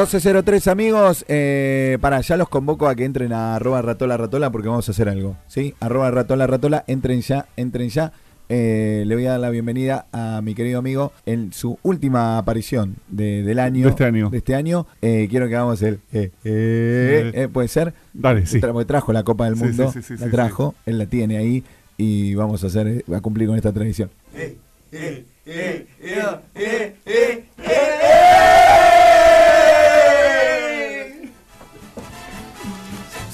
1203 amigos, eh, para, ya los convoco a que entren a arroba ratola ratola porque vamos a hacer algo, ¿sí? Arroba ratola ratola, entren ya, entren ya. Eh, le voy a dar la bienvenida a mi querido amigo en su última aparición de- del año. De este año. de este año. Eh, quiero que hagamos el... eh, eh, eh, ¿Puede ser? Dale, sí. Porque trajo la Copa del Mundo, sí, sí, sí, la sí, trajo, él la tiene ahí y vamos a hacer, a cumplir con esta tradición.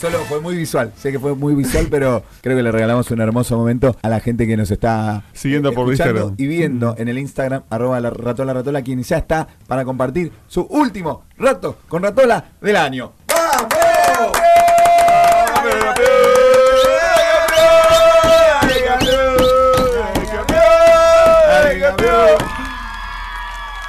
Solo fue muy visual, sé que fue muy visual, pero creo que le regalamos un hermoso momento a la gente que nos está Siguiendo por Instagram. y viendo en el Instagram, arroba la ratola ratola, quien ya está para compartir su último rato con ratola del año. ¡Vamos!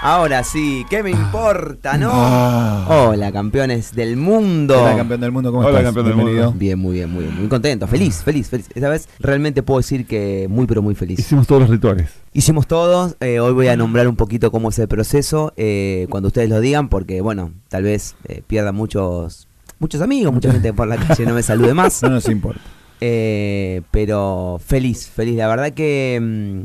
Ahora sí, ¿qué me importa, no? Ah. Hola, campeones del mundo. Hola, campeón del mundo, ¿cómo Hola, estás? campeón del Bienvenido. mundo. Bien, muy bien, muy bien. Muy contento, feliz, feliz, feliz. Esta vez realmente puedo decir que muy, pero muy feliz. Hicimos todos los rituales. Hicimos todos, eh, hoy voy a nombrar un poquito cómo es el proceso, eh, cuando ustedes lo digan, porque bueno, tal vez eh, pierda muchos muchos amigos, mucha gente por la calle no me salude más. No nos importa. Eh, pero feliz, feliz. La verdad que mm,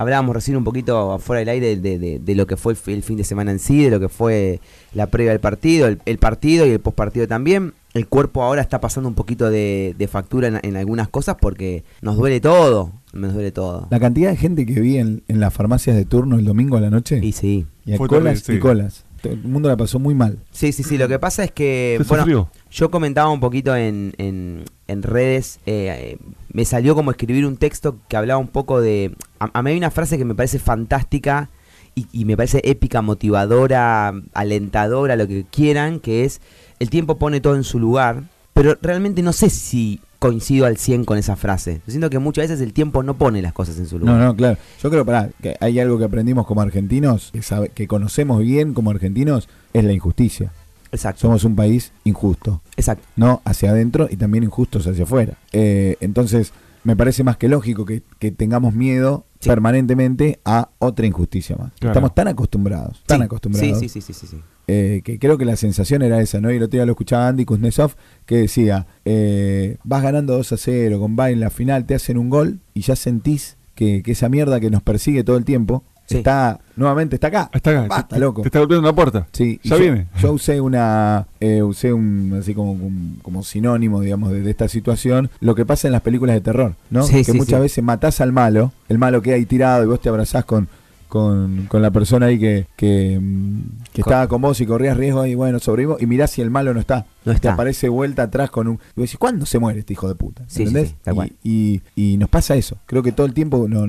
hablábamos recién un poquito afuera del aire de, de- de lo que fue el, fi- el fin de semana en sí, de lo que fue la previa del partido, el, el partido y el postpartido también. El cuerpo ahora está pasando un poquito de, de factura en, en algunas cosas porque nos duele todo, nos duele todo. La cantidad de gente que vi en, en las farmacias de turno el domingo a la noche Y sí, y a Fue colas terrible, y colas. Todo El mundo la pasó muy mal. sí, sí, sí. Lo que pasa es que, Se bueno, sufrió. Yo comentaba un poquito en, en, en redes, eh, me salió como escribir un texto que hablaba un poco de... A, a mí hay una frase que me parece fantástica y, y me parece épica, motivadora, alentadora, lo que quieran, que es el tiempo pone todo en su lugar, pero realmente no sé si coincido al 100 con esa frase. Yo siento que muchas veces el tiempo no pone las cosas en su lugar. No, no, claro. Yo creo pará, que hay algo que aprendimos como argentinos, que, sabe- que conocemos bien como argentinos, es la injusticia. Exacto, Somos un país injusto, exacto. ¿no? Hacia adentro y también injustos hacia afuera. Eh, entonces, me parece más que lógico que, que tengamos miedo Sí. permanentemente a otra injusticia más. Claro. Estamos tan acostumbrados, tan Sí, acostumbrados. Sí, sí, sí, sí, sí, sí. eh, que creo que la sensación era esa, ¿no? Y el otro día lo escuchaba Andy Kuznetsov que decía, eh, vas ganando 2 a 0 con Bayern en la final, te hacen un gol y ya sentís que, que esa mierda que nos persigue todo el tiempo Sí. está, nuevamente está acá. Está acá. Basta, te, loco. Te está golpeando la puerta. Sí, Ya yo, viene. yo usé una, eh, usé un, así como, como, como sinónimo, digamos, de, de esta situación, lo que pasa en las películas de terror, ¿no? Sí, que sí, muchas sí. veces matás al malo, el malo queda ahí tirado y vos te abrazás con, con, con la persona ahí que, que, mm, que Con- estaba con vos y corrías riesgo y bueno, sobrevivo y mirás si el malo no está. No Te está. aparece vuelta atrás con un... Y vos decís, ¿cuándo se muere este hijo de puta? Sí, sí, ¿Entendés? sí, cual. y, y, y nos pasa eso. Creo que todo el tiempo no,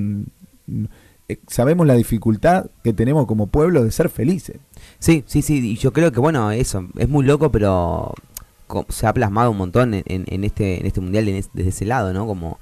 sabemos la dificultad que tenemos como pueblo de ser felices. Sí, sí, sí, y yo creo que bueno, eso, es muy loco, pero se ha plasmado un montón en, en- en este, en este mundial en es- desde ese lado, ¿no? Como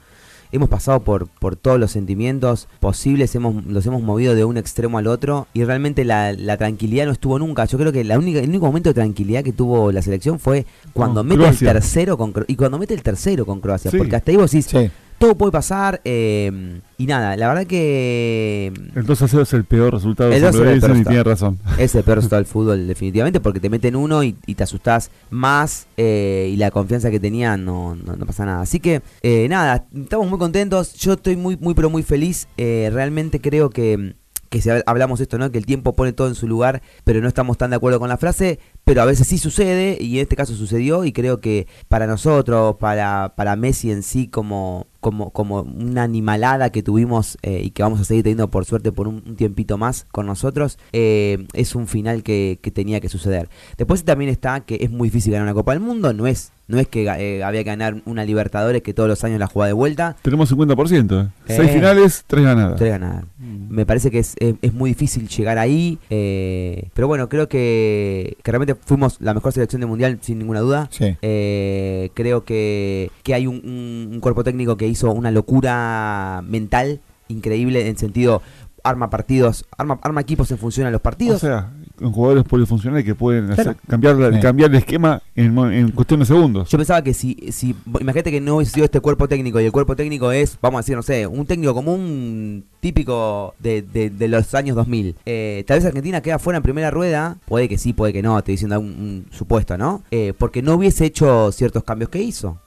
hemos pasado por, por todos los sentimientos posibles, hemos, los hemos movido de un extremo al otro y realmente la, la tranquilidad no estuvo nunca. Yo creo que la única, el único momento de tranquilidad que tuvo la selección fue cuando No, mete Croacia. el tercero con y cuando mete el tercero con Croacia, Sí. porque hasta ahí vos decís, Sí. Todo puede pasar eh, y nada, la verdad que El 2 a 0 es el peor resultado. El de 2 a 0 es el peor y tiene razón. es el peor resultado del fútbol, definitivamente, porque te meten uno y, y te asustás más eh, y la confianza que tenían no, no, no pasa nada. Así que, eh, nada, estamos muy contentos. Yo estoy muy, muy, pero muy feliz. Realmente creo que, que si hab- hablamos esto, ¿no? Que el tiempo pone todo en su lugar, pero no estamos tan de acuerdo con la frase. Pero a veces sí sucede, y en este caso sucedió, y creo que para nosotros, para, para Messi en sí, como, como, como una animalada que tuvimos eh, y que vamos a seguir teniendo por suerte por un, un tiempito más con nosotros, eh, es un final que, que tenía que suceder. Después también está que es muy difícil ganar una Copa del Mundo, no es, no es que eh, había que ganar una Libertadores que todos los años la juega de vuelta, Tenemos 50%. ¿eh? Eh. Seis finales, tres ganadas. tres ganadas. Me parece que es, es, es muy difícil llegar ahí, eh, pero bueno, creo que, que realmente fuimos la mejor selección del mundial sin ninguna duda. Sí. Eh, creo que, que hay un, un- un cuerpo técnico que hizo una locura mental increíble en sentido arma partidos, arma, arma equipos en función a los partidos. O sea, con jugadores polifuncionales que pueden hacer- cambiar, Sí. cambiar el esquema en, cuestión de segundos. Yo pensaba que si, si imagínate que no hubiese sido este cuerpo técnico y el cuerpo técnico es, vamos a decir, no sé, un técnico común típico de, de- de los años 2000. Eh, tal vez Argentina queda fuera en primera rueda, puede que sí, puede que no, estoy diciendo un, un supuesto, ¿no? Eh, porque no hubiese hecho ciertos cambios que hizo.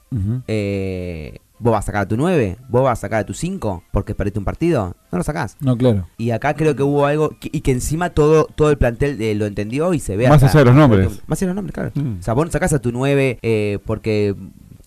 Eh, ¿Vos vas a sacar a tu 9? ¿Vos vas a sacar a tu 5? Porque perdiste un partido. No lo sacás. No, claro. Y acá creo que hubo algo que- y que encima todo todo el plantel eh, lo entendió y se ve Más hasta- allá de los nombres. Más allá de los nombres, claro. Mm. O sea, vos no sacás a tu 9 eh, porque.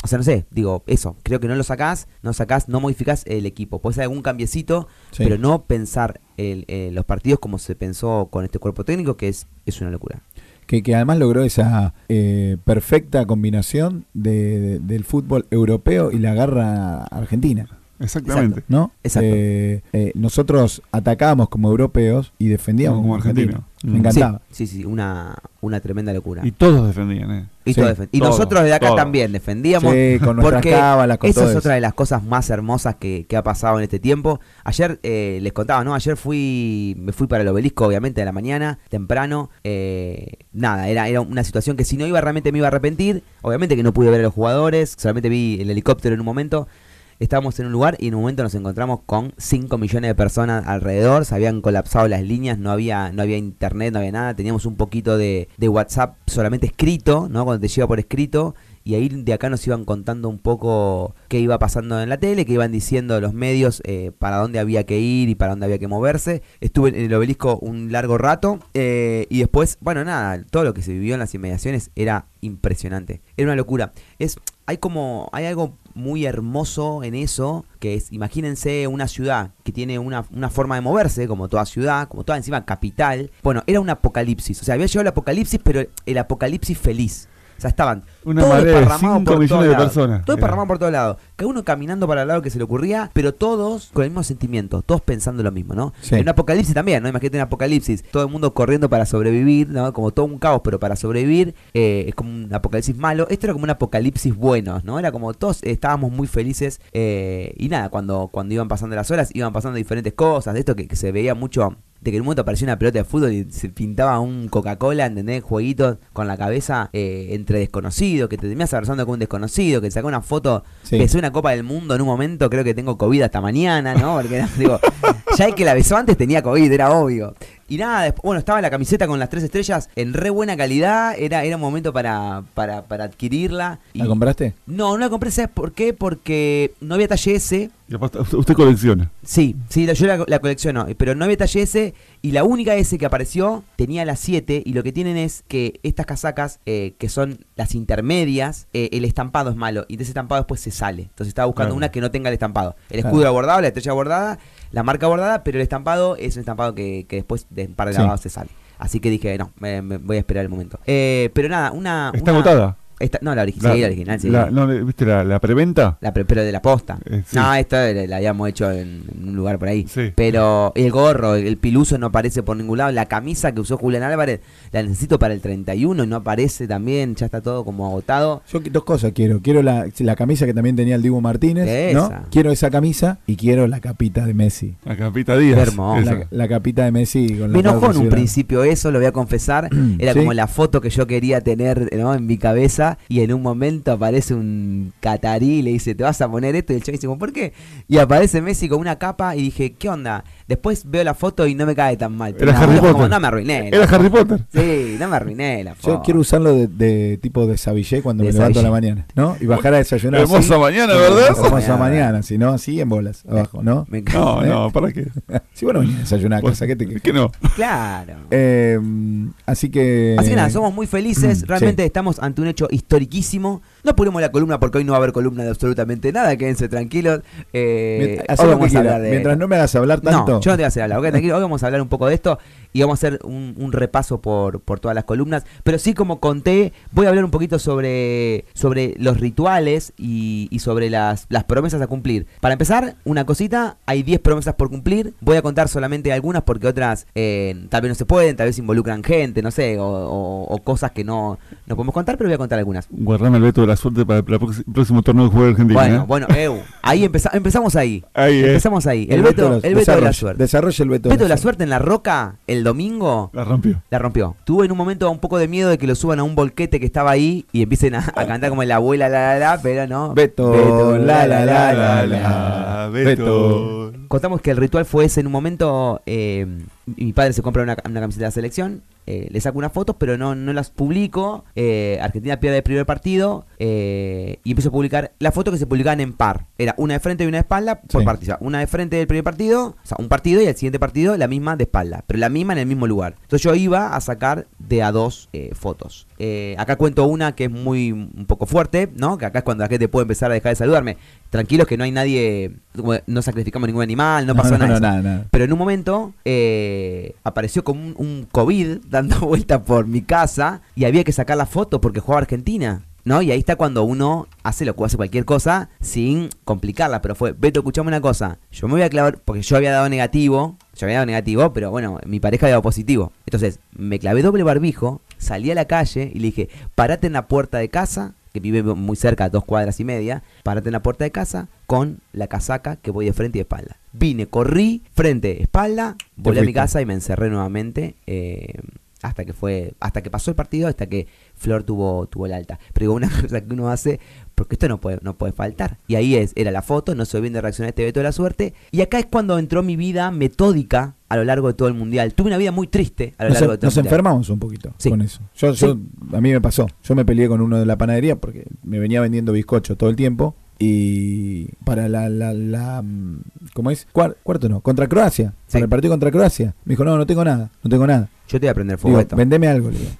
O sea, no sé, digo, eso. Creo que no lo sacás, no sacás, no modificás el equipo. Puede ser algún cambiecito, Sí. pero no pensar el- eh, los partidos como se pensó con este cuerpo técnico, que es, es una locura. Que, que además logró esa eh, perfecta combinación de, de- del fútbol europeo y la garra argentina, Exactamente. ¿no? Exacto. Eh, eh, nosotros atacábamos como europeos y defendíamos Como como argentinos. argentino. Me Mm. encantaba. Sí, sí, sí, una, una tremenda locura. Y todos defendían, ¿eh? Y, Sí, todo defen- y nosotros desde acá también defendíamos. Sí, con nuestras porque cábalas, con esa todo es eso. otra de las cosas más hermosas que, que ha pasado en este tiempo. Ayer eh, les contaba, ¿no? Ayer fui, me fui para el obelisco, obviamente, de la mañana, temprano. Eh, nada, era, era una situación que si no iba realmente me iba a arrepentir. Obviamente que no pude ver a los jugadores, solamente vi el helicóptero en un momento. Estábamos en un lugar y en un momento nos encontramos con 5 millones de personas alrededor, se habían colapsado las líneas, no había, no había internet, no había nada, teníamos un poquito de, de WhatsApp solamente escrito, ¿no? Cuando te llega por escrito, y ahí de acá nos iban contando un poco qué iba pasando en la tele, qué iban diciendo los medios eh, para dónde había que ir y para dónde había que moverse. Estuve en el obelisco un largo rato eh, y después, bueno, nada, todo lo que se vivió en las inmediaciones era impresionante. Era una locura. Es, hay como, hay algo muy hermoso en eso, que es, imagínense una ciudad que tiene una, una forma de moverse, como toda ciudad, como toda encima capital. Bueno, era un apocalipsis, o sea, había llegado el apocalipsis, pero el apocalipsis feliz. O sea, estaban Una todos marea de desparramados 5 por todos millones de lados. personas. Todos Era. desparramados por todos lados. Cada uno caminando para el lado que se le ocurría, pero todos con el mismo sentimiento, todos pensando lo mismo, ¿no? Sí. En un apocalipsis también, ¿no? Imagínate un apocalipsis, todo el mundo corriendo para sobrevivir, ¿no? Como todo un caos, pero para sobrevivir, eh, es como un apocalipsis malo. Esto era como un apocalipsis bueno, ¿no? Era como todos estábamos muy felices eh, y nada, cuando, cuando iban pasando las horas, iban pasando diferentes cosas, de esto que, que se veía mucho de que en un momento apareció una pelota de fútbol y se pintaba un Coca-Cola, ¿entendés? Jueguitos con la cabeza eh, entre desconocidos, que te terminas abrazando con un desconocido, que te sacó una foto, Sí. besó una copa del mundo en un momento, creo que tengo COVID hasta mañana, ¿no? Porque digo, ya el que la besó antes tenía COVID, era obvio. Y nada, después, bueno, estaba la camiseta con las tres estrellas en re buena calidad, era, era un momento para, para, para adquirirla. Y ¿La compraste? no, no la compré, ¿sabes por qué? Porque no había talle S, Y aparte, usted, colecciona. Sí, sí, la- yo la, la colecciono, pero no había talle S y la única S que apareció tenía la 7 y lo que tienen es que estas casacas, eh, que son las intermedias, eh, el estampado es malo y de ese estampado después se sale. Entonces estaba buscando Claro. una que no tenga el estampado. El Claro. escudo era bordado, la estrella bordada, la marca bordada, pero el estampado es un estampado que, que después de un par de Sí. lavados se sale. Así que dije, no, me, me voy a esperar el momento. Eh, pero nada, una... Está una- agotada. Esta- no, la, origi- sí, la original, sí. la- no, ¿Viste la, la preventa? La pre- pero de la posta. Eh, sí. No, esta la, la habíamos hecho en, en un lugar por ahí. Sí. Pero el gorro, el piluso no aparece por ningún lado. La camisa que usó Julián Álvarez la necesito para el 31 y no aparece también. Ya está todo como agotado. Yo dos cosas quiero. Quiero la, la camisa que también tenía el Dibu Martínez, ¿no? Esa. Quiero esa camisa y quiero la capita de Messi. La capita Díaz. La, la capita de Messi con Me enojó en un principio eso, lo voy a confesar. Era Sí. como la foto que yo quería tener ¿no? en mi cabeza. Y en un momento aparece un catarí y le dice, ¿te vas a poner esto? Y el chaval dice, ¿por qué? Y aparece Messi con una capa y dije, ¿qué onda? Después veo la foto y no me cae tan mal. Era no, Harry como, Potter. no me arruiné. Era Harry. Potter. Sí, no me arruiné la foto. Yo quiero usarlo de, de tipo de Savillé cuando De me levanto a la Savillé. mañana, ¿no? Y bajar a desayunar. así. Hermosa mañana, ¿verdad? Hermosa Mañana. si no, así en bolas, abajo, ¿no? Me encanta. No, ¿Eh? no, ¿para qué? Si bueno, venía a desayunar a Pues, casa, ¿qué te ¿Qué no? Claro. Eh, así que. Así que nada, somos muy felices, realmente sí. estamos ante un hecho historiquísimo. No apuremos la columna porque hoy no va a haber columna de absolutamente nada, quédense tranquilos. Eh, hoy vamos a hablar de Mientras esto. no me hagas hablar tanto. No, yo no te voy a hacer hablar, ok, tranquilo. Hoy vamos a hablar un poco de esto y vamos a hacer un, un repaso por, por todas las columnas. Pero sí, como conté, voy a hablar un poquito sobre, sobre los rituales y, y sobre las, las promesas a cumplir. Para empezar, una cosita, hay 10 promesas por cumplir. Voy a contar solamente algunas porque otras eh, tal vez no se pueden, tal vez involucran gente, no sé, o, o- o cosas que no, no podemos contar, pero voy a contar algunas. Guardame el veto de la suerte para el próximo torneo de juego de Argentina. Bueno, ¿eh? bueno, Eu, ahí empeza- empezamos ahí. Ahí, eh. Empezamos ahí. El, veto, de el veto de la suerte. Desarrolla el veto, Veto de la suerte en la roca el domingo La rompió. la rompió. Tuve en un momento un poco de miedo de que lo suban a un volquete que estaba ahí y empiecen a, a cantar como la abuela, la la la, pero no. Beto, la, la, la, la, la, Beto. Contamos que el ritual fue ese en un momento. eh, mi padre se compra una, una camiseta de la selección. Eh, le saco unas fotos, pero no, no las publico. eh, Argentina pierde el primer partido. eh, y empiezo a publicar las fotos que se publicaban en par. Era una de frente y una de espalda por Sí. partido. O sea, Una de frente del primer partido, o sea, un partido y el siguiente partido la misma de espalda. Pero la misma en el mismo lugar. Entonces yo iba a sacar de a dos fotos. Eh, acá cuento una que es muy un poco fuerte, ¿no? Que acá es cuando la gente puede empezar a dejar de saludarme. Tranquilos que no hay nadie, no sacrificamos ningún animal, no, pasó nada. de eso. nada, nada. Pero en un momento eh, apareció como un, un COVID dando vuelta por mi casa y había que sacar la foto porque jugaba Argentina. ¿No? Y ahí está cuando uno hace lo que hace cualquier cosa sin complicarla. Pero fue, Beto, escuchame una cosa. Yo me voy a clavar, porque yo había dado negativo. Yo había dado negativo, pero bueno, mi pareja había dado positivo. Entonces, me clavé doble barbijo, salí a la calle y le dije, parate en la puerta de casa, que vive muy cerca, dos cuadras y media, parate en la puerta de casa con la casaca que voy de frente y de espalda. Vine, corrí, frente, espalda, volví a mi casa y me encerré nuevamente. eh, hasta que fue, hasta que pasó el partido, hasta que Flor tuvo, tuvo el alta. Pero digo, una cosa que uno hace, porque esto no puede, no puede faltar. Y ahí es, era la foto, no se bien de reaccionar a este veto de la suerte. Y acá es cuando entró mi vida metódica a lo largo de todo el mundial. Tuve una vida muy triste a lo Nos, largo de todo nos el mundial. enfermamos un poquito Sí. con eso. Yo, yo, A mí me pasó. Yo me peleé con uno de la panadería porque me venía vendiendo bizcocho todo el tiempo. Y para la, la, la mm, ¿cómo es? Cuar- cuarto no, contra Croacia. Sí. Para el partido contra Croacia. Me dijo, no, no tengo nada, no tengo nada. Yo te voy a prender fuego Digo, vendeme algo, le digo.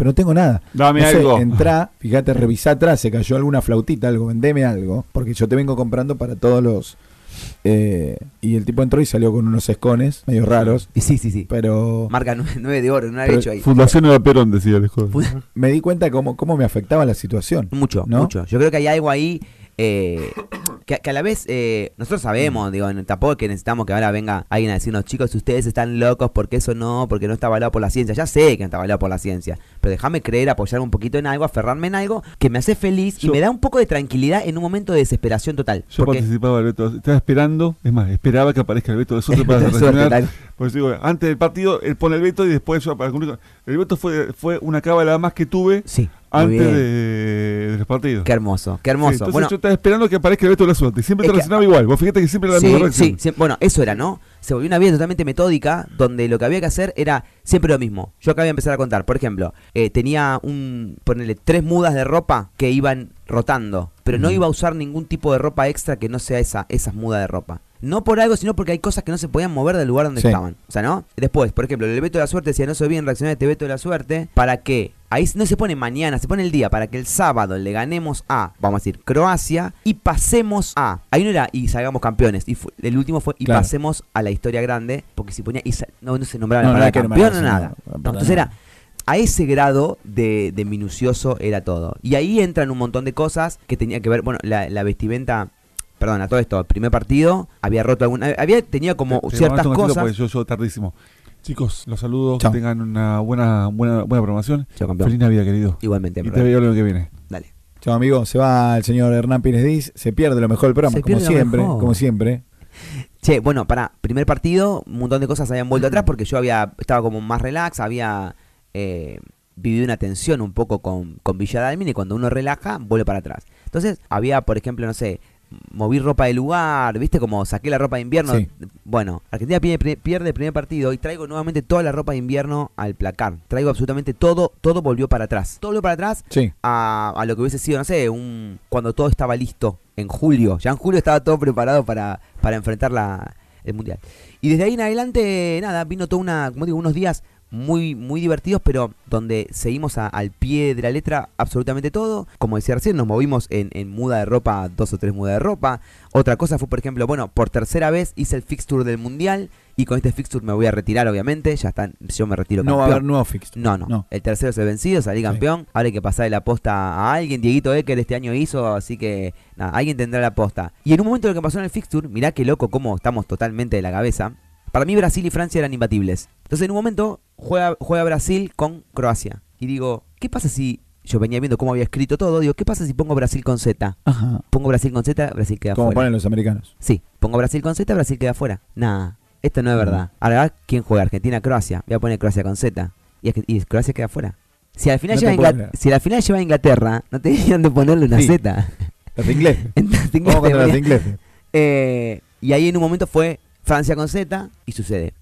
Pero no tengo nada. Dame No sé, algo. entrá, fíjate, revisá atrás, se cayó alguna flautita, algo, vendeme algo. Porque yo te vengo comprando para todos los... eh, y el tipo entró y salió con unos escones medio raros. Y sí, sí, sí. Pero Marca 9 de oro, no había hecho ahí. Fundación Eva Perón, decía el joven. Me di cuenta cómo, cómo me afectaba la situación. Mucho, ¿No? mucho. Yo creo que hay algo ahí eh, que, que a la vez eh, nosotros sabemos, digo, tampoco es que necesitamos que ahora venga alguien a decirnos, chicos, ustedes están locos porque eso no, porque no está avalado por la ciencia. Ya sé que no está avalado por la ciencia, pero déjame creer, apoyarme un poquito en algo, aferrarme en algo que me hace feliz y me da un poco de tranquilidad en un momento de desesperación total. Yo porque participaba del Beto. Estaba esperando, es más, esperaba que aparezca el Beto de suerte para reaccionar. Pues digo, antes del partido, él pone el Beto y después yo para cumplir. El Beto fue, fue una cábala más que tuve Sí, antes de, de los partidos. Qué hermoso, qué Sí, hermoso. entonces bueno, yo estaba esperando que aparezca el Beto de la suerte. Y siempre te que- reaccionaba igual. Vos fíjate que siempre era la Sí, misma reacción. sí, sí, bueno, eso era, ¿no? Se volvió una vida totalmente metódica donde lo que había que hacer era siempre lo mismo. Yo acá voy a empezar a contar. Por ejemplo, eh, tenía un, ponerle tres mudas de ropa que iban rotando, pero no iba a usar ningún tipo de ropa extra que no sea esa, esas mudas de ropa. No por algo, sino porque hay cosas que no se podían mover del lugar donde Sí. estaban. O sea, ¿no? Después, por ejemplo, el veto de la suerte decía, no se bien reaccionar a este veto de la suerte, ¿para qué? Ahí no se pone mañana, se pone el día para que el sábado le ganemos a, vamos a decir, Croacia y pasemos a. Ahí no era y salgamos campeones. Y fue- el último fue y Claro. pasemos a la historia grande. Porque si ponía. y no, no se nombraba No, la no palabra que campeón, no nombrarse, nada. no, No, entonces era. A ese grado de, de minucioso era todo. Y ahí entran un montón de cosas que tenía que ver. Bueno, la, la vestimenta. Perdón, a todo esto. El primer partido había roto alguna. Había tenido como Te- te ciertas ratito cosas. Yo, yo tardísimo. Chicos, los saludos. Chao. Que tengan una buena, buena, buena programación. Chao, campeón. Feliz Navidad, querido. Igualmente, Y te veo el año que viene. Dale. Chao amigo, se va el señor Hernán Pérez Diz, se pierde lo mejor del programa, Se como lo siempre, mejor. como siempre. Che, bueno, para primer partido, un montón de cosas habían vuelto atrás porque yo había estaba como más relax, había eh, vivido una tensión un poco con, con Villa Dalmin y cuando uno relaja, vuelve para atrás. Entonces, había, por ejemplo, no sé, moví ropa de lugar, ¿viste? Como saqué la ropa de invierno. Sí. Bueno, Argentina pierde, pierde el primer partido y traigo nuevamente toda la ropa de invierno al placar. Traigo absolutamente todo, todo volvió para atrás. Todo volvió para atrás Sí, a, a lo que hubiese sido, no sé, un cuando todo estaba listo en julio. Ya en julio estaba todo preparado para, para enfrentar la, el mundial. Y desde ahí en adelante, nada, vino toda una, como digo, unos días muy, muy divertidos, pero donde seguimos a- al pie de la letra absolutamente todo. Como decía recién, nos movimos en, en muda de ropa, dos o tres mudas de ropa. Otra cosa fue, por ejemplo, bueno, por tercera vez hice el fixture del mundial. Y con este fixture me voy a retirar, obviamente. Ya está, yo me retiro no va a haber nuevo fix. No, no, No. El tercero es el vencido, salí campeón. Ahora hay que pasarle la posta a alguien. Dieguito Ecker este año hizo, así que nada, alguien tendrá la posta. Y en un momento lo que pasó en el fixture, mirá qué loco cómo estamos totalmente de la cabeza. Para mí Brasil y Francia eran imbatibles. Entonces en un momento juega, juega Brasil con Croacia. Y digo, ¿qué pasa si yo venía viendo cómo había escrito todo, digo, ¿qué pasa si pongo Brasil con Z? Ajá. Pongo Brasil con Z, Brasil queda Como fuera. ponen los americanos. Sí, pongo Brasil con Z, Brasil queda fuera. Nah, esto no es verdad. Ahora, ¿quién juega? Argentina-Croacia. Voy a poner Croacia con Z. Y, Croacia queda fuera. Si al final, No lleva te si al final lleva a Inglaterra, no tenían de ponerle una Sí. Z. Los ingleses. Entonces, Vamos contra los debería- ingleses. Eh, y ahí en un momento fue Francia con Z y sucede.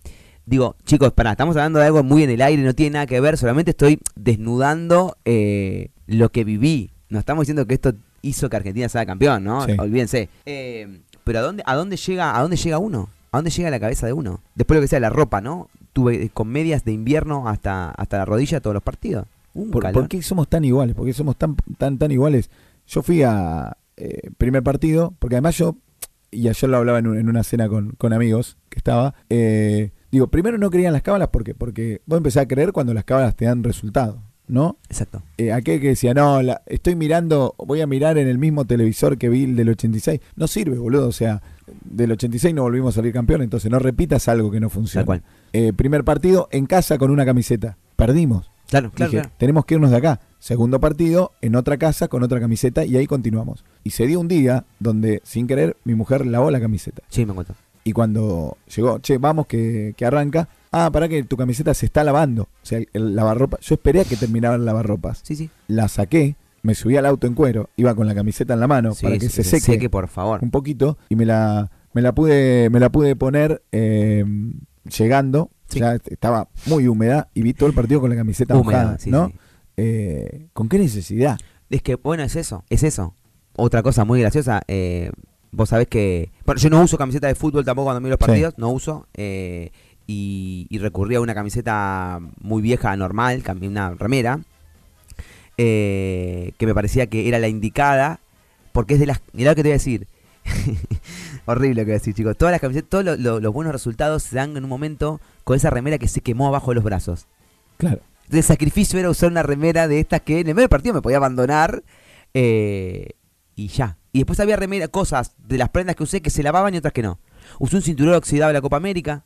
Digo, chicos, pará, estamos hablando de algo muy en el aire, no tiene nada que ver, solamente estoy desnudando eh, lo que viví. No estamos diciendo que esto hizo que Argentina sea campeón, ¿no? Sí. Olvídense. Eh, pero ¿a dónde, ¿a dónde llega a dónde llega uno? ¿A dónde llega la cabeza de uno? Después lo que sea la ropa, ¿no? Tuve eh, con medias de invierno hasta, hasta la rodilla todos los partidos. Un ¿Por, qué somos tan iguales? ¿Por qué somos tan, tan, tan iguales? Yo fui a eh, primer partido, porque además yo, y ayer lo hablaba en, un- en una cena con, con amigos que estaba, eh, digo, primero no creían las cábalas, ¿por qué? Porque vos empezás a creer cuando las cábalas te dan resultado, ¿no? Exacto. Eh, aquel que decía, no, la- estoy mirando, voy a mirar en el mismo televisor que vi el del 86. No sirve, boludo. O sea, del 86 no volvimos a salir campeón, entonces no repitas algo que no funciona. Tal cual. Eh, primer partido en casa con una camiseta. Perdimos. Claro, claro, Dije, claro. tenemos que irnos de acá. Segundo partido en otra casa con otra camiseta y ahí continuamos. Y se dio un día donde, sin querer, mi mujer lavó la camiseta. Sí, me encuentro. Y cuando llegó, che, vamos que, que arranca. Ah, para que tu camiseta se está lavando. O sea, el, el lavarropa. Yo esperé a que terminara el lavarropas. Sí, sí. La saqué, me subí al auto en cuero, iba con la camiseta en la mano Sí, para que sí, se seque, por favor. un poquito y me la me la pude me la pude poner eh, llegando. Sí. Estaba muy húmeda y vi todo el partido con la camiseta Húmeda, mojada, sí, ¿no? sí. Eh, ¿Con qué necesidad? Es que, bueno, es eso, es eso. Otra cosa muy graciosa, eh, vos sabés que... Bueno, yo no uso camiseta de fútbol tampoco cuando miro los partidos, no uso. eh, y, y recurrí a una camiseta muy vieja, normal, una remera, eh, que me parecía que era la indicada, porque es de las... Mirá lo que te voy a decir. Horrible lo que voy a decir, chicos. Todas las camisetas, todos lo- lo- los buenos resultados se dan en un momento con esa remera que se quemó abajo de los brazos. Claro. El sacrificio era usar una remera de estas que en el medio del partido me podía abandonar eh, y ya. Y después había remera, cosas de las prendas que usé que se lavaban y otras que no. Usé un cinturón oxidado de la Copa América.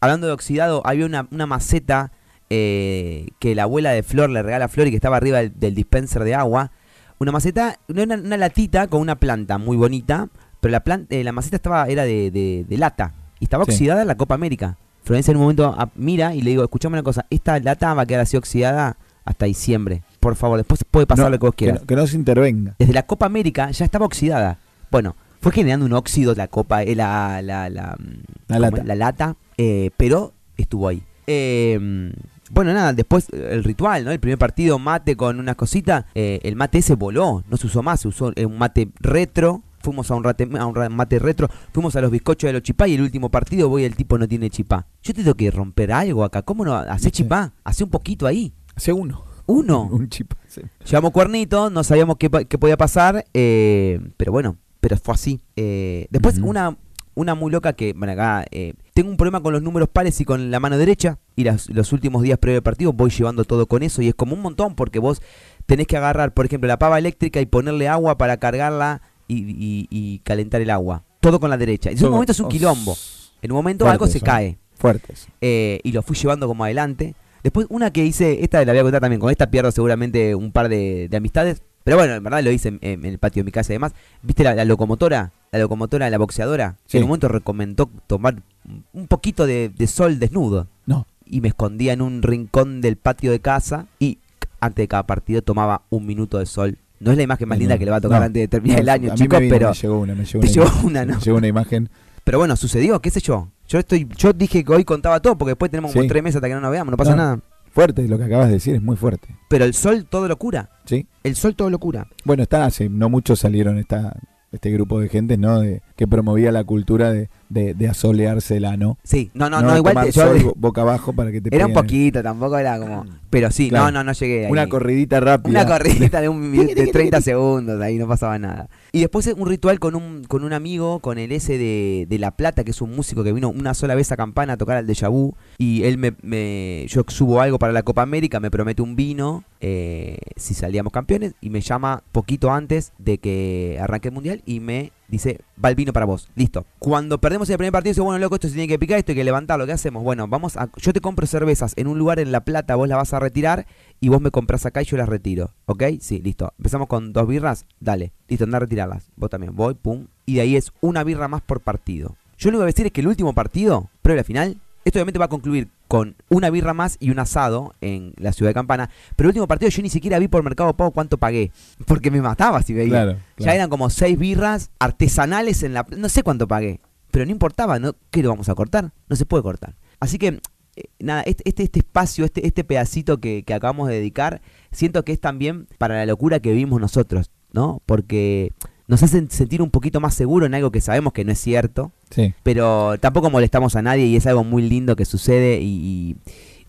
Hablando de oxidado, había una, una maceta eh, que la abuela de Flor le regala a Flor y que estaba arriba del, del dispenser de agua. Una maceta, una, una latita con una planta muy bonita, pero la, planta, la maceta estaba era de, de- de lata y estaba Sí. oxidada en la Copa América. Florencia en un momento ah, mira y le digo, escuchame una cosa, esta lata va a quedar así oxidada hasta diciembre. Por favor, después puede pasar No, lo que vos que, quieras. no, que no se intervenga. Desde la Copa América ya estaba oxidada. Bueno, fue generando un óxido la copa, eh, la, la, la, mm, La ¿cómo lata. la lata, eh, pero estuvo ahí. Eh, bueno, nada, después eh, el ritual, ¿no? El primer partido, mate con unas cositas. eh, el mate ese voló, no se usó más, se usó eh, un mate retro. Fuimos a un, rate- a un mate retro, fuimos a los bizcochos de los chipá y el último partido voy el tipo no tiene chipá. Yo te tengo que romper algo acá. ¿Cómo no? Hacé chipá, hace un poquito ahí. Hace uno. Uno. Un chip. sí. Llevamos cuernito, no sabíamos qué, qué podía pasar, eh, pero bueno, pero fue así. Eh, después una, una muy loca que, bueno, acá eh, tengo un problema con los números pares y con la mano derecha, y las- los últimos días previo al partido voy llevando todo con eso, y es como un montón, porque vos tenés que agarrar, por ejemplo, la pava eléctrica y ponerle agua para cargarla y, y- y calentar el agua. Todo con la derecha. En un momento es un os- quilombo. En un momento algo se eso. cae Fuertes. eh, y lo fui llevando como adelante. Después, una que hice, esta la voy a contar también, con esta pierdo seguramente un par de, de amistades, pero bueno, en verdad lo hice en, en el patio de mi casa y demás. ¿Viste la, la locomotora? La locomotora, la boxeadora, Sí. en un momento recomendó tomar un poquito de, de sol desnudo No. y me escondía en un rincón del patio de casa y antes de cada partido tomaba un minuto de sol. No es la imagen más linda que le va a tocar No. antes de terminar el No, año, a mí chicos, pero, me llegó una, me llegó te una llegó una, ¿no? Me llegó una imagen. pero bueno, sucedió, qué sé yo. Yo estoy, yo dije que hoy contaba todo porque después tenemos como Sí. tres meses hasta que no nos veamos, no pasa nada. Fuerte, lo que acabas de decir es muy fuerte. Pero el sol todo lo cura. ¿Sí? El sol todo lo cura. Bueno, está hace no mucho salieron esta, este grupo de gente, ¿no? De, que promovía la cultura de, de, de asolearse el ano. Sí, no, no, no, igual tomar te- sol bo- boca abajo para que te era un poquito, tampoco era como. Pero sí, Claro. no, no, no llegué ahí. Una corridita rápida. Una corridita de un de 30 segundos, ahí no pasaba nada. Y después un ritual con un, con un amigo, con el S de, de La Plata, que es un músico que vino una sola vez a Campana a tocar al Vu. Y él me, me- yo subo algo para la Copa América, me promete un vino eh, si salíamos campeones. Y me llama poquito antes de que arranque el mundial y me dice, va el vino para vos. Listo. Cuando perdemos el primer partido, dice, bueno, loco, esto se tiene que picar, esto hay que levantarlo. ¿Qué hacemos? Bueno, vamos a. Yo te compro cervezas en un lugar en La Plata, vos las vas a retirar y vos me compras acá y yo las retiro. ¿Ok? Sí, listo. Empezamos con dos birras, dale. Listo, anda a retirarlas. Vos también. Voy, pum. Y de ahí es una birra más por partido. Yo lo que voy a decir es que el último partido, previo a la final, esto obviamente va a concluir con una birra más y un asado en la ciudad de Campana. Pero el último partido yo ni siquiera vi por Mercado Pago cuánto pagué. Porque me mataba si veía. Claro, Ya eran como seis birras artesanales en la... No sé cuánto pagué. Pero no importaba, ¿no? ¿Qué lo vamos a cortar? No se puede cortar. Así que, eh, nada, este, este, este espacio, este, este pedacito que, que acabamos de dedicar, siento que es también para la locura que vivimos nosotros, ¿no? Porque nos hacen sentir un poquito más seguro en algo que sabemos que no es cierto, Sí. pero tampoco molestamos a nadie y es algo muy lindo que sucede y, y-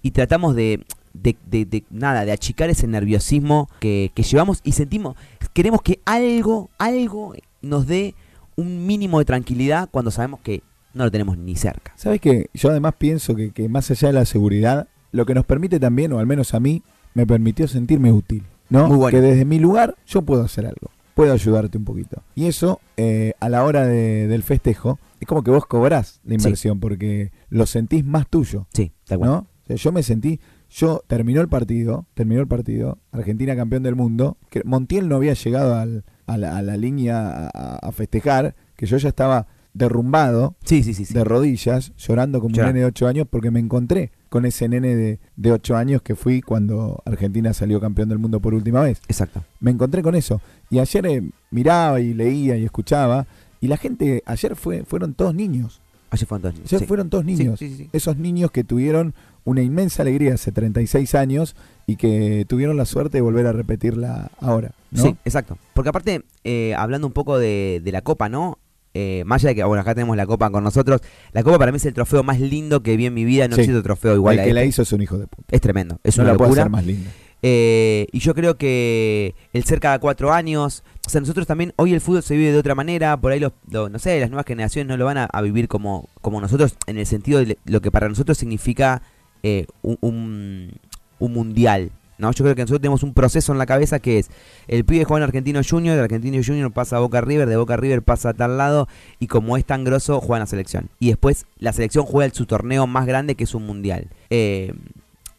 y tratamos de, de, de- de- nada, de achicar ese nerviosismo que, que llevamos y sentimos, queremos que algo, algo nos dé un mínimo de tranquilidad cuando sabemos que no lo tenemos ni cerca. ¿Sabes qué? Yo además pienso que, que más allá de la seguridad, lo que nos permite también, o al menos a mí, me permitió sentirme útil. ¿No? Muy bueno. Que desde mi lugar yo puedo hacer algo. Puedo ayudarte un poquito. Y eso, eh, a la hora de- del festejo, es como que vos cobrás la Sí. inversión porque lo sentís más tuyo. Sí. ¿no? O sea, yo me sentí, yo terminó el partido, terminó el partido, Argentina campeón del mundo, que Montiel no había llegado al- a, la, a la línea a, a festejar, que yo ya estaba derrumbado, Sí, sí, sí. sí. de rodillas, llorando como un nene de 8 años, porque me encontré con ese nene de, de 8 años que fui cuando Argentina salió campeón del mundo por última vez. Exacto. Me encontré con eso. Y ayer eh, miraba y leía y escuchaba, y la gente, ayer fue, fueron todos niños. Ayer fueron dos niños. Ayer sí. fueron todos niños sí, sí, sí. esos niños que tuvieron una inmensa alegría hace 36 años y que tuvieron la suerte de volver a repetirla ahora. ¿no? Sí, exacto. Porque aparte, eh, hablando un poco de, de la copa, ¿no? Eh, más allá de que, bueno, acá tenemos la copa con nosotros, la copa para mí es el trofeo más lindo que vi en mi vida. No Sí. existe trofeo igual El a que la este. hizo es un hijo de puta. Es tremendo, es no una la puede locura. hacer más linda. Eh, y yo creo que el ser cada cuatro años, o sea, nosotros también, hoy el fútbol se vive de otra manera, por ahí los, lo- no sé, las nuevas generaciones no lo van a, a vivir como, como nosotros, en el sentido de lo que para nosotros significa eh, un, un- un mundial. ¿No? Yo creo que nosotros tenemos un proceso en la cabeza que es el pibe juega en Argentino Junior, de Argentino Junior pasa a Boca River, de Boca River pasa a tal lado, y como es tan grosso, juega en la selección. Y después la selección juega el- su torneo más grande que es un mundial. Eh,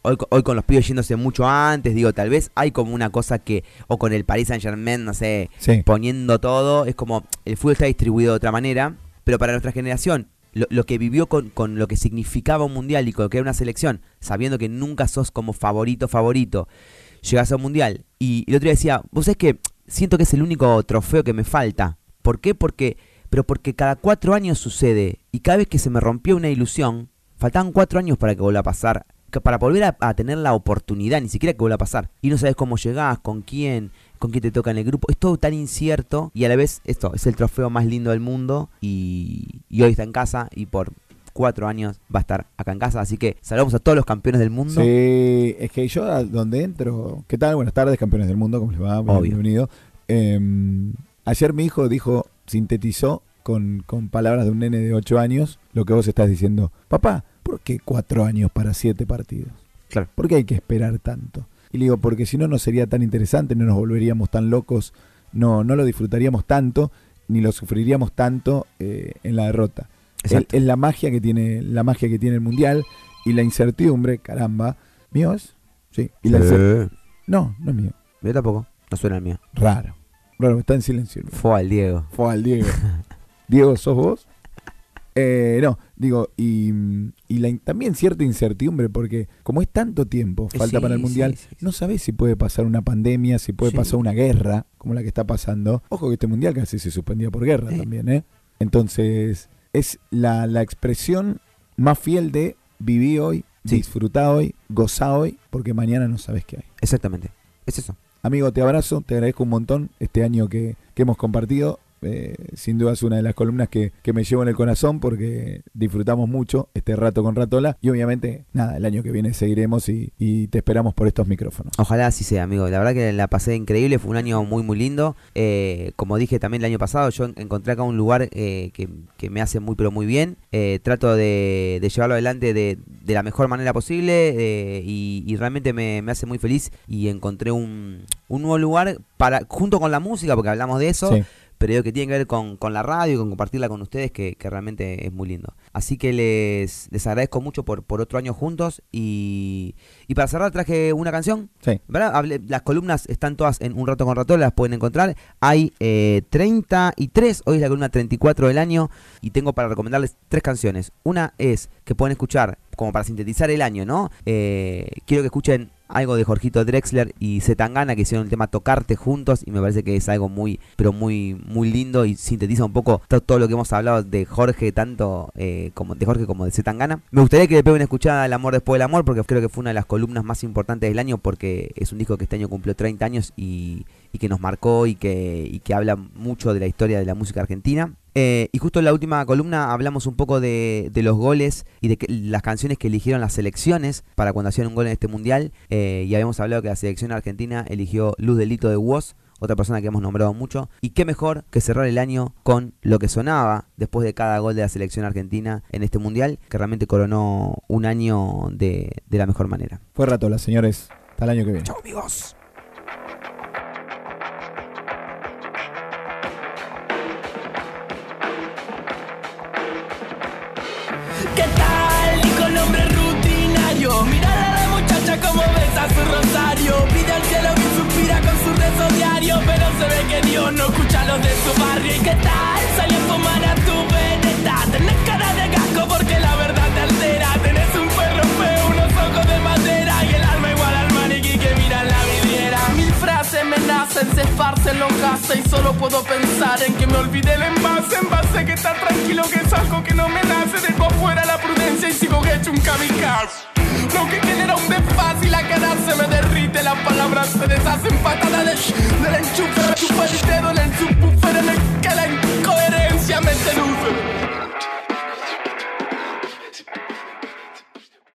Hoy, hoy con los pibes yéndose mucho antes, digo, tal vez hay como una cosa que, o con el Paris Saint Germain, no sé, Sí. poniendo todo, es como el fútbol está distribuido de otra manera, pero para nuestra generación, lo, lo que vivió con, con lo que significaba un mundial y con lo que era una selección, sabiendo que nunca sos como favorito, favorito, llegas a un mundial. Y el otro día decía, vos sabés que siento que es el único trofeo que me falta. ¿Por qué? Porque, pero porque cada cuatro años sucede, y cada vez que se me rompió una ilusión, faltaban cuatro años para que vuelva a pasar. que Para volver a, a tener la oportunidad, ni siquiera que vuelva a pasar. Y no sabes cómo llegás, con quién, con quién te toca en el grupo. Es todo tan incierto. Y a la vez, esto es el trofeo más lindo del mundo. Y, y hoy está en casa. Y por cuatro años va a estar acá en casa. Así que saludamos a todos los campeones del mundo. Sí, es que yo a donde entro, ¿qué tal? Buenas tardes, campeones del mundo, ¿cómo les va? Obvio. Bienvenido. Eh, ayer mi hijo dijo, sintetizó con, con palabras de un nene de 8 años lo que vos estás diciendo. Papá, ¿por qué 4 años para 7 partidos? Claro. ¿Por qué hay que esperar tanto? Y le digo, porque si no, no sería tan interesante, no nos volveríamos tan locos, no, no lo disfrutaríamos tanto, ni lo sufriríamos tanto eh, en la derrota. Es, la magia que tiene, la magia que tiene el mundial y la incertidumbre, caramba. ¿Mío es? Sí. Y la Sí. No, no es mío. Yo tampoco. No suena el mío. Raro. Raro, está en silencio. Fue al Diego. Fue al Diego. Diego, ¿sos vos? Eh, no, digo, y, y la también cierta incertidumbre, porque como es tanto tiempo, Eh, falta sí, para el Mundial, sí, sí. no sabés si puede pasar una pandemia, si puede pasar una guerra, como la que está pasando. Ojo que este Mundial casi se suspendía por guerra también, ¿eh? Entonces, es la, la expresión más fiel de viví hoy, disfrutá hoy, gozá hoy, porque mañana no sabes qué hay. Exactamente. Es eso. Amigo, te abrazo, te agradezco un montón este año que, que hemos compartido. Eh, sin duda es una de las columnas que, que me llevo en el corazón porque disfrutamos mucho este rato con Ratola y obviamente, nada, el año que viene seguiremos y, y te esperamos por estos micrófonos. Ojalá así sea, amigo. La verdad que la pasé increíble, fue un año muy, muy lindo. Eh, como dije también el año pasado, yo en- encontré acá un lugar eh, que, que me hace muy, pero muy bien. Eh, trato de, de llevarlo adelante de, de la mejor manera posible eh, y, y realmente me, me hace muy feliz. Y encontré un, un nuevo lugar para junto con la música, porque hablamos de eso. Sí. Pero digo que tiene que ver con, con la radio y con compartirla con ustedes, que, que realmente es muy lindo. Así que les, les agradezco mucho por, por otro año juntos y, y para cerrar traje una canción. Sí. ¿verdad? Hablé- las columnas están todas en Un Rato con Ratón, las pueden encontrar. Hay eh, 33, hoy es la columna 34 del año y tengo para recomendarles tres canciones. Una es que pueden escuchar, como para sintetizar el año, ¿no? Eh, quiero que escuchen algo de Jorgito Drexler y Zetangana que hicieron el tema Tocarte juntos y me parece que es algo muy, pero muy, muy lindo y sintetiza un poco to- todo lo que hemos hablado de Jorge, tanto eh, como de Jorge como de Zetangana. Me gustaría que le peguen una escuchada al amor después del amor porque creo que fue una de las columnas más importantes del año porque es un disco que este año cumplió 30 años y, y que nos marcó y que habla mucho de la historia de la música argentina. Eh, y justo en la última columna hablamos un poco de, de los goles y de que, las canciones que eligieron las selecciones para cuando hacían un gol en este mundial. Eh, y habíamos hablado que la selección argentina eligió Luz Delito de Woz, otra persona que hemos nombrado mucho. Y qué mejor que cerrar el año con lo que sonaba después de cada gol de la selección argentina en este mundial, que realmente coronó un año de, de la mejor manera. Fue Ratola, señores. Hasta el año que viene. Chau amigos. Besa su rosario. Pide al cielo y suspira con su rezo diario. Pero se ve que Dios no escucha a los de su barrio. ¿Y qué tal? Salió a fumar a tu veneta. Tenés cara de gasco porque la verdad te altera. Tenés un perro feo, unos ojos de madera. Y el alma igual al maniquí que mira en la vidriera. Mil frases me nacen, se esparcen los gases. Y solo puedo pensar en que me olvidé el envase. Envase que está tranquilo, que es algo que no me nace. Dejo afuera la prudencia y sigo hecho un kamikaze. Lo que tiene nombre fácil, la cara se me derrite, las palabras se deshacen patadales del enchufe, chupa el dedo en el subwoofer, en el que la incoherencia me seduce.